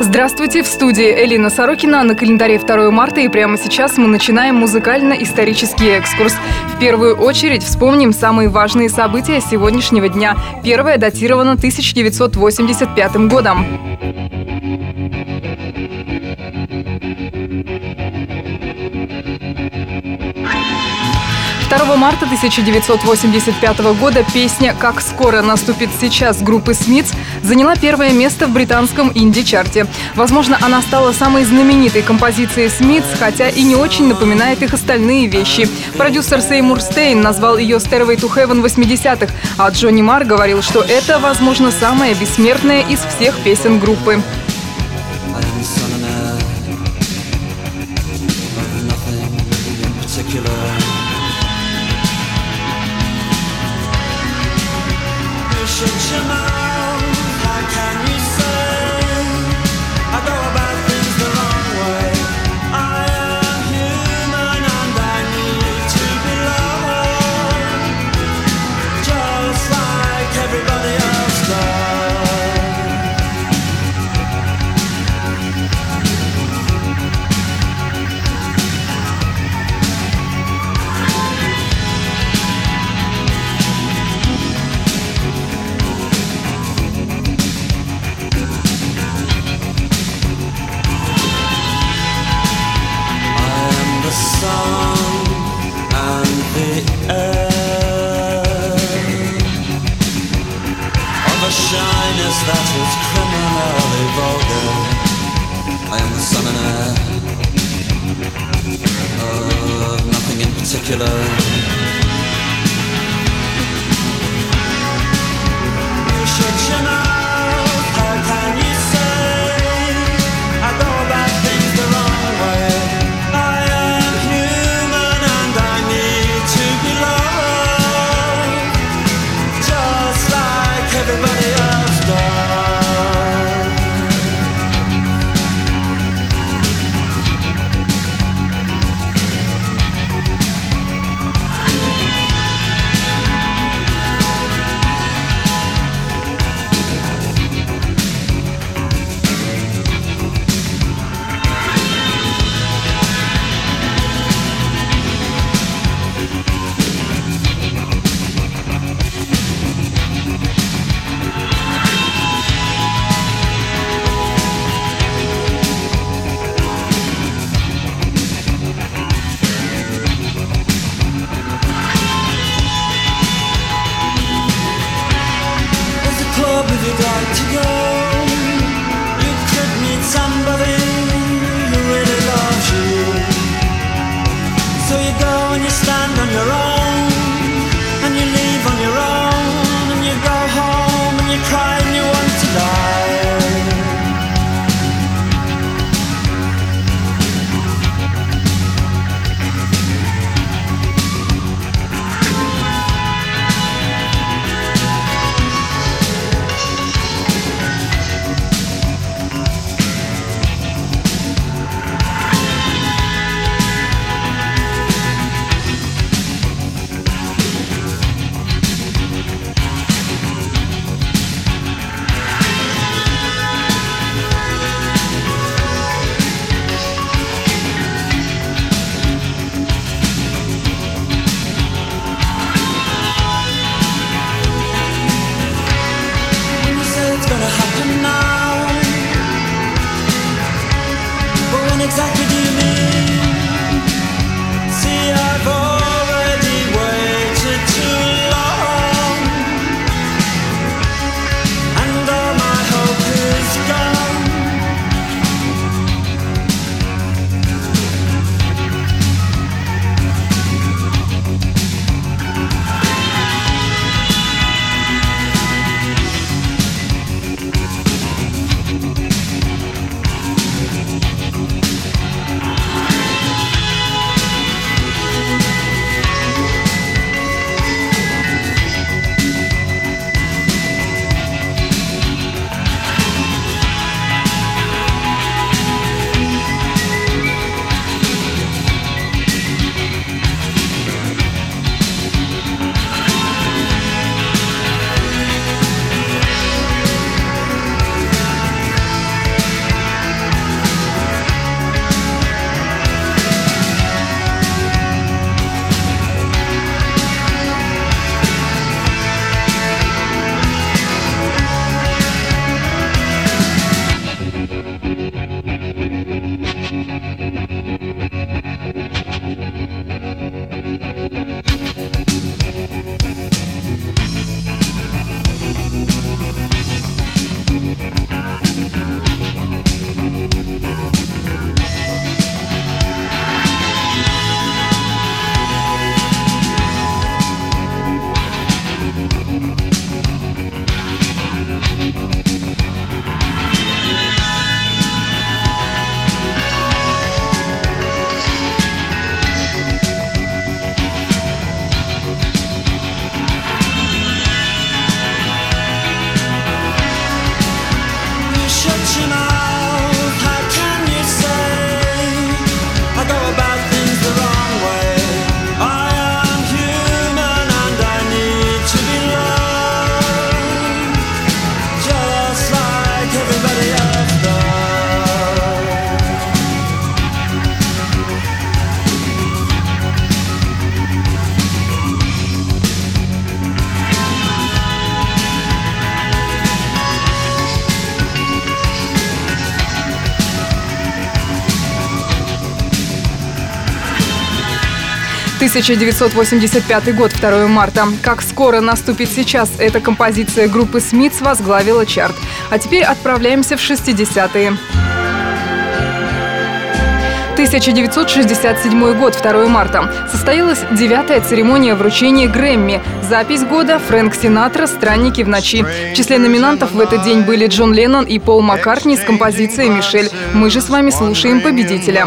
Здравствуйте, в студии Элина Сорокина на календаре 2 марта и прямо сейчас мы начинаем музыкально-исторический экскурс. В первую очередь вспомним самые важные события сегодняшнего дня. Первое датировано 1985 годом. 2 марта 1985 года песня «Как скоро наступит сейчас» группы «Смитс» заняла первое место в британском инди-чарте. Возможно, она стала самой знаменитой композицией «Смитс», хотя и не очень напоминает их остальные вещи. Продюсер Сеймур Стейн назвал ее «Stairway to Heaven 80-х», а Джонни Мар говорил, что это, возможно, самая бессмертная из всех песен группы. sana now oh, nothing in particular. You should you 1985 год, 2 марта. Как скоро наступит сейчас, эта композиция группы Смитс возглавила чарт. А теперь отправляемся в 60-е. 1967 год, 2 марта. Состоялась девятая церемония вручения Грэмми. Запись года Фрэнк Синатра «Странники в ночи». В числе номинантов в этот день были Джон Леннон и Пол Маккартни с композицией «Мишель». Мы же с вами слушаем победителя.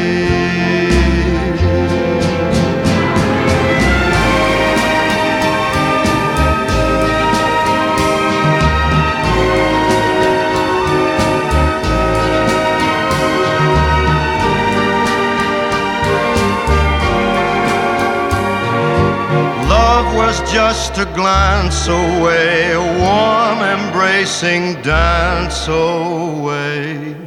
Was just a glance away, a warm embracing dance away.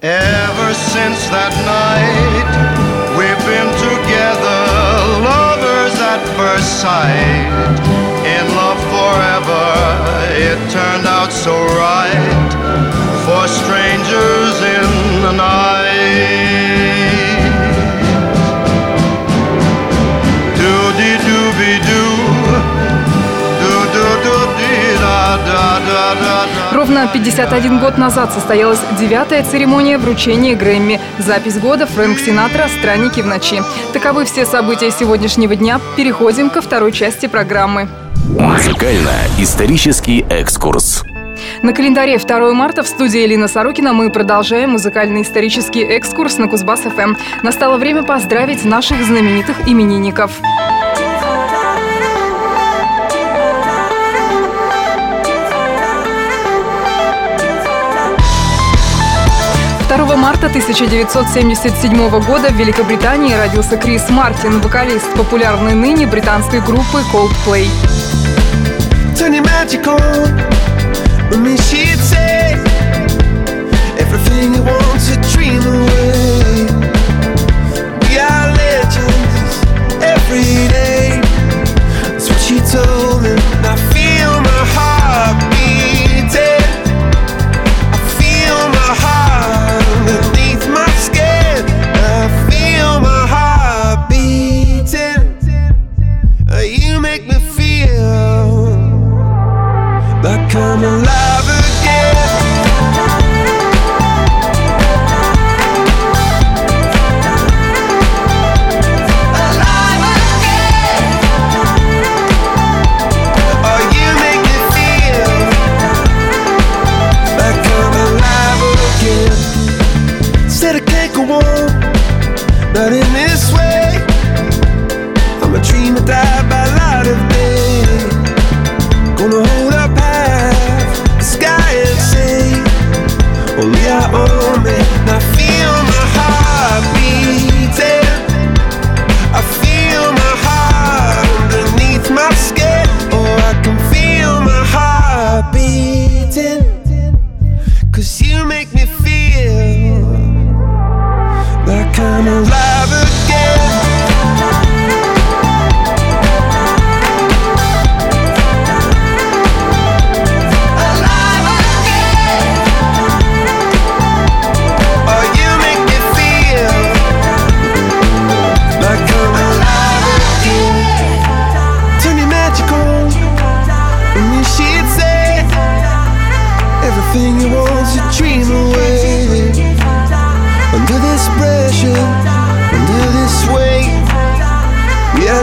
Ever since that night, we've been together, lovers at first sight. Ровно 51 год назад состоялась девятая церемония вручения Грэмми. Запись года Фрэнк Синатра «Странники в ночи». Таковы все события сегодняшнего дня. Переходим ко второй части программы. Музыкально-исторический экскурс. На календаре 2 марта в студии Элина Сорокина мы продолжаем музыкально-исторический экскурс на Кузбасс-ФМ. Настало время поздравить наших знаменитых именинников. 2 марта 1977 года в Великобритании родился Крис Мартин, вокалист популярной ныне британской группы Coldplay. Told me.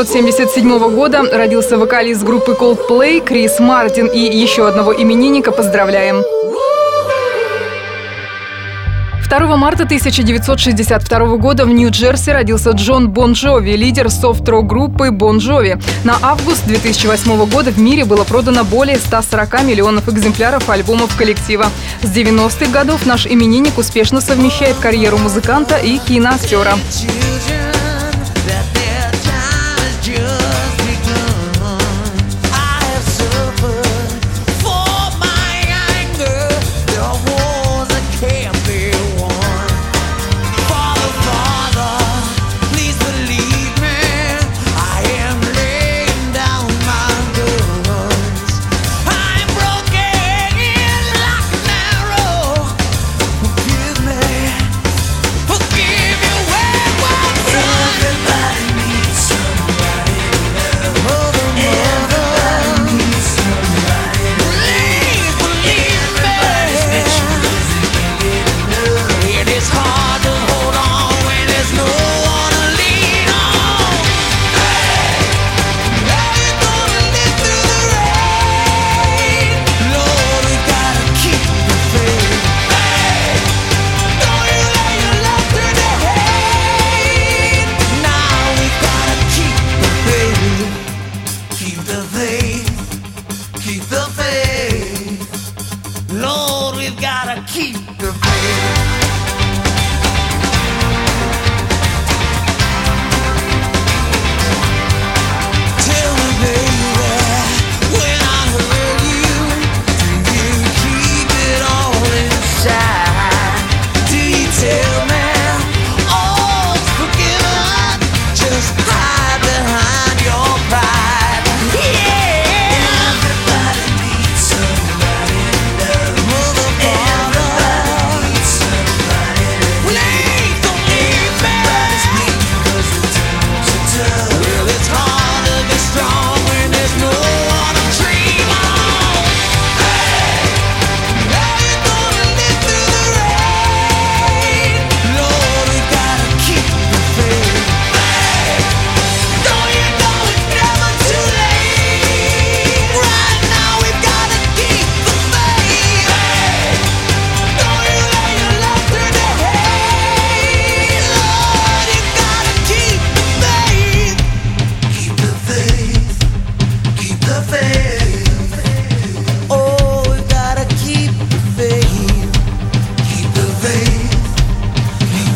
1977 года родился вокалист группы Coldplay Крис Мартин и еще одного именинника поздравляем. 2 марта 1962 года в Нью-Джерси родился Джон Бон Джови, лидер софт-рок группы Bon Jovi. На август 2008 года в мире было продано более 140 миллионов экземпляров альбомов коллектива. С 90-х годов наш именинник успешно совмещает карьеру музыканта и киноактера.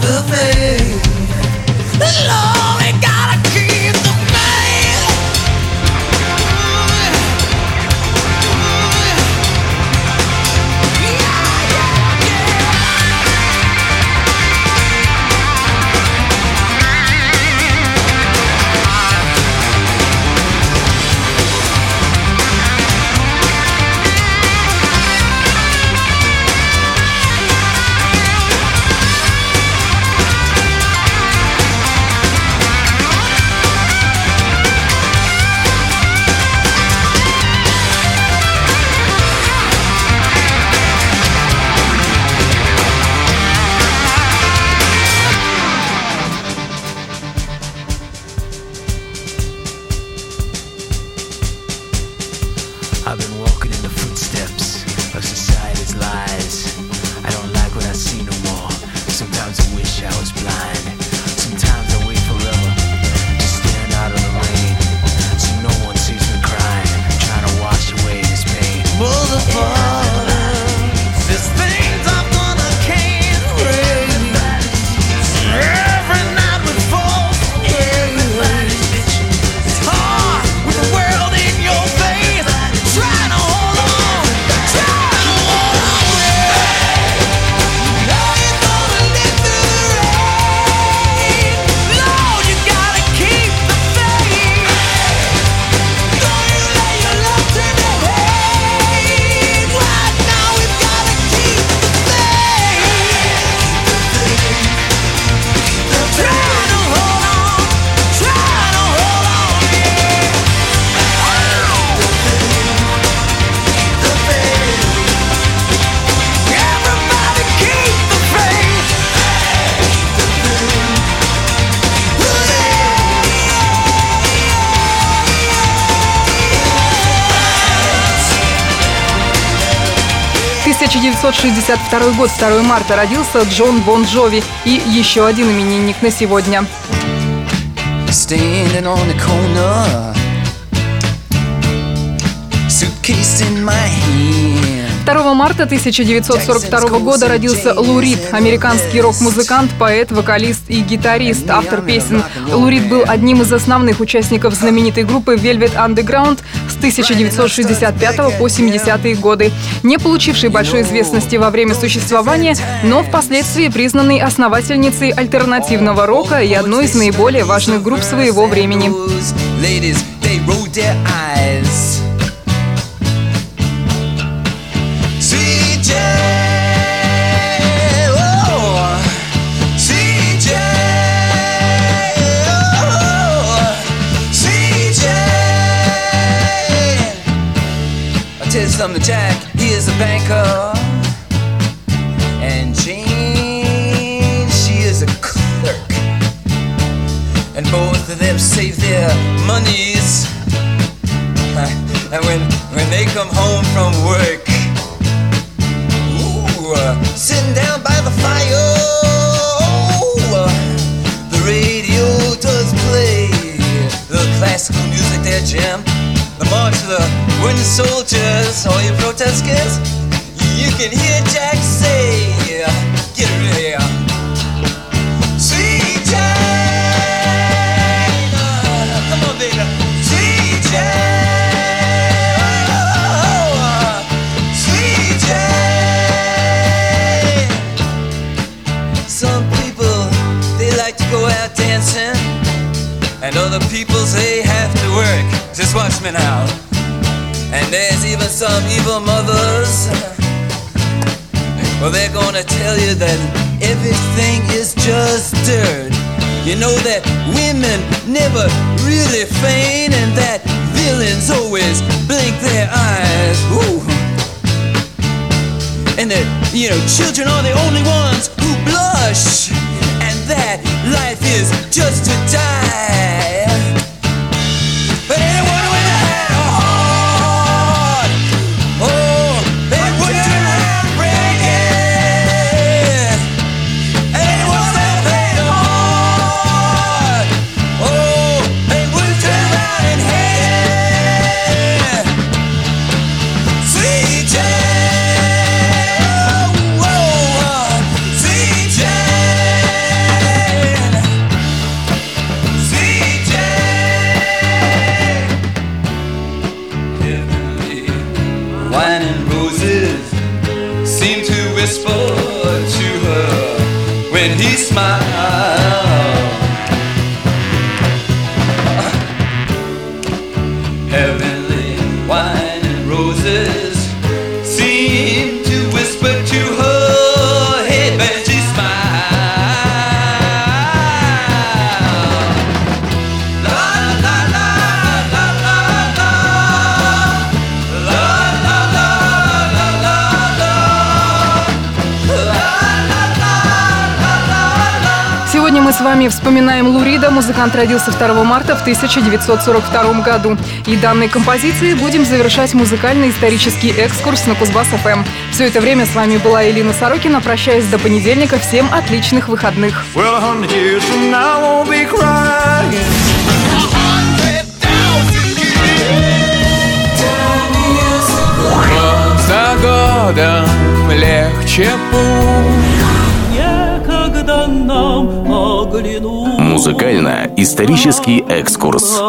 the pain. Lord. 1962 год, 2 марта, родился Джон Бон Джови и еще один именинник на сегодня. Standing on the corner, suitcase in my hand. 2 марта 1942 года родился Лу Рид, американский рок-музыкант, поэт, вокалист и гитарист, автор песен. Лу Рид был одним из основных участников знаменитой группы Velvet Underground с 1965 по 70-е годы, не получившей большой известности во время существования, но впоследствии признанной основательницей альтернативного рока и одной из наиболее важных групп своего времени. You something, Jack. He is a banker, and Jane, she is a clerk and both of them save their monies. And when when they come home from work, ooh, uh, sitting down by the fire, oh, uh, the radio does play the classical music there, Jim. The march of the wooden soldiers, all you protesters, you can hear Jack say, "Get ready." Sweet Jane, come on, baby. Oh. Some people they like to go out dancing, and other people Watch me now. And there's even some evil mothers. Well, they're gonna tell you that everything is just dirt. You know that women never really faint, and that villains always blink their eyes. Ooh. And that, you know, children are the only ones who blush, and that life is just to die. Мы с вами вспоминаем Лурида. Музыкант родился 2 марта в 1942 году. И данной композицией будем завершать музыкальный исторический экскурс на Кузбасс ФМ. Все это время с вами была Элина Сорокина. Прощаюсь до понедельника. Всем отличных выходных. Well, за годом легче путь Некогда нам Музыкально-исторический экскурс.